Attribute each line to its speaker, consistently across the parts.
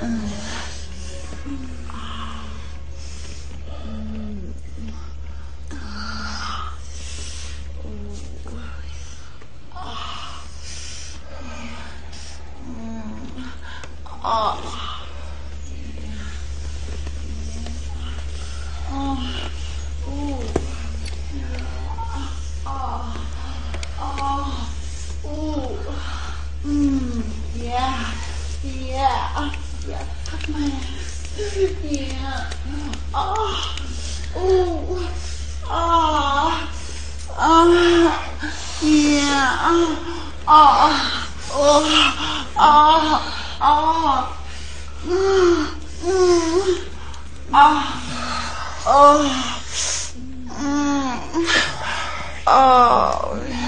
Speaker 1: 嗯 아, 아, 아~ 아~ 아~ 아~ 음~ 아~ 아~ 음~ 아~ 예.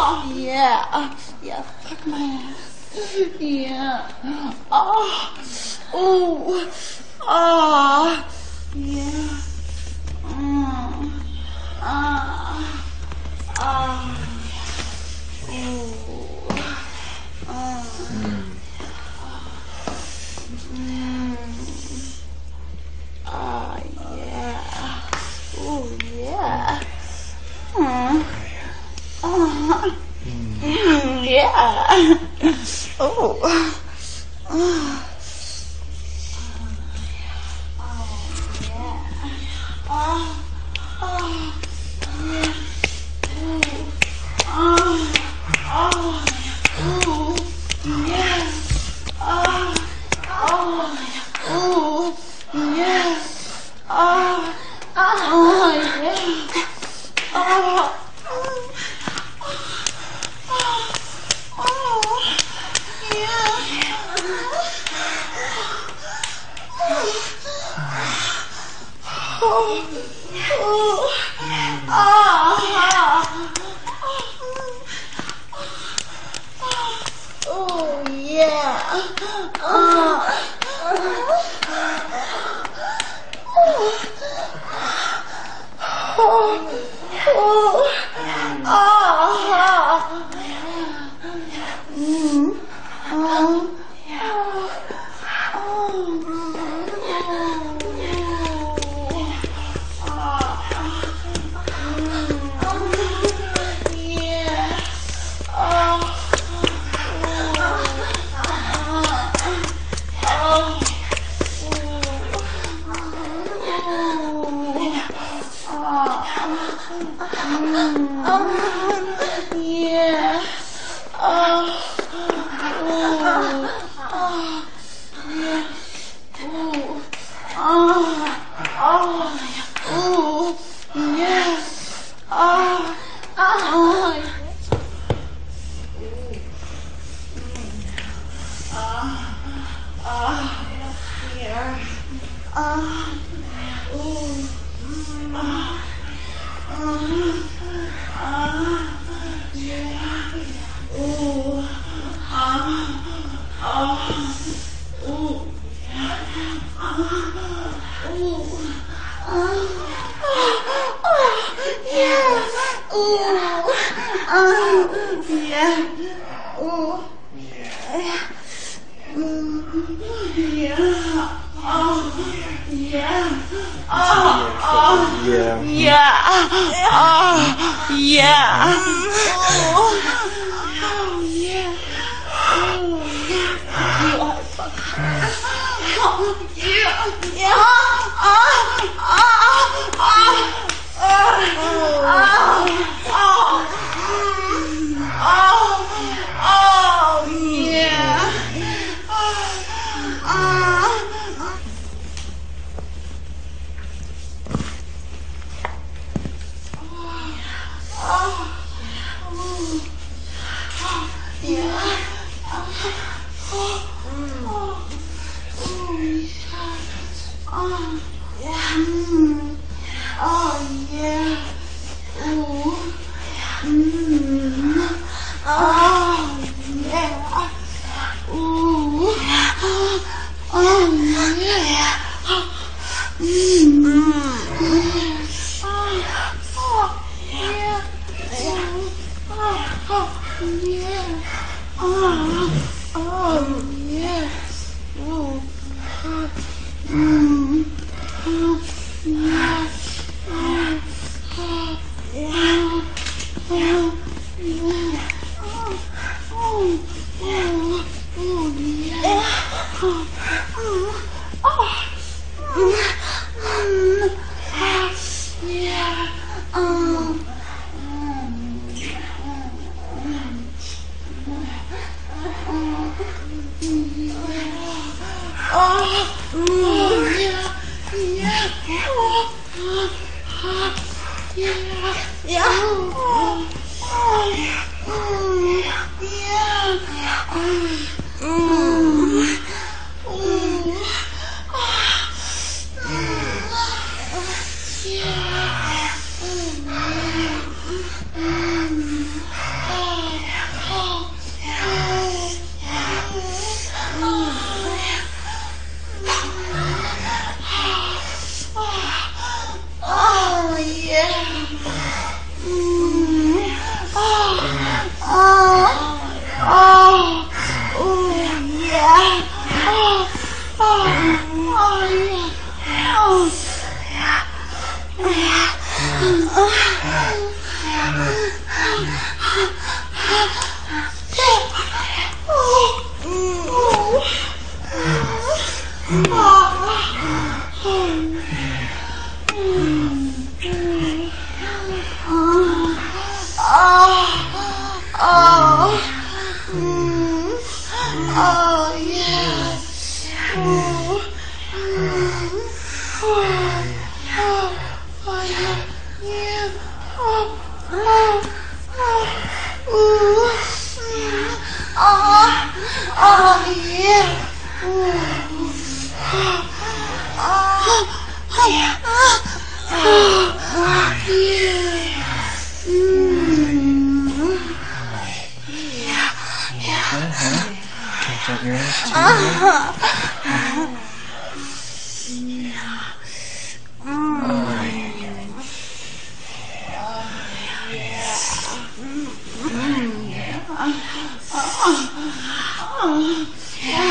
Speaker 1: Oh, yeah. Yeah, fuck my ass. Yeah. Oh. Oh. Oh. Yeah. Mm. Ah. Ah. 啊啊。 어, 어. 啊！Yeah. Yeah. Oh, yeah. Oh, yeah. Oh, yeah. Oh, yeah. Yeah. Oh. Oh, oh yes. Oh. Mm. Mm. happens to you? Uh-huh.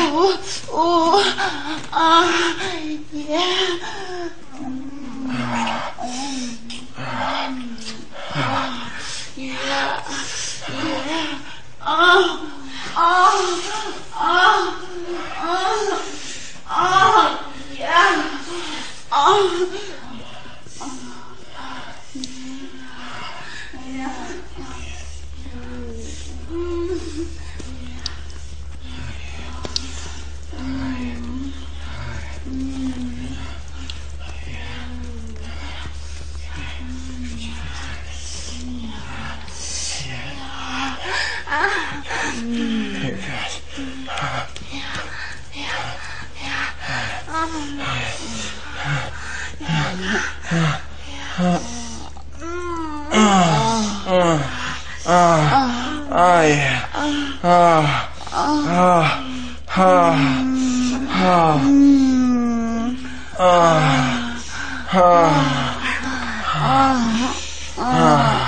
Speaker 1: Oh, oh, ah, yeah. Oh yeah. Oh. Oh. Oh. Oh. Oh. Oh.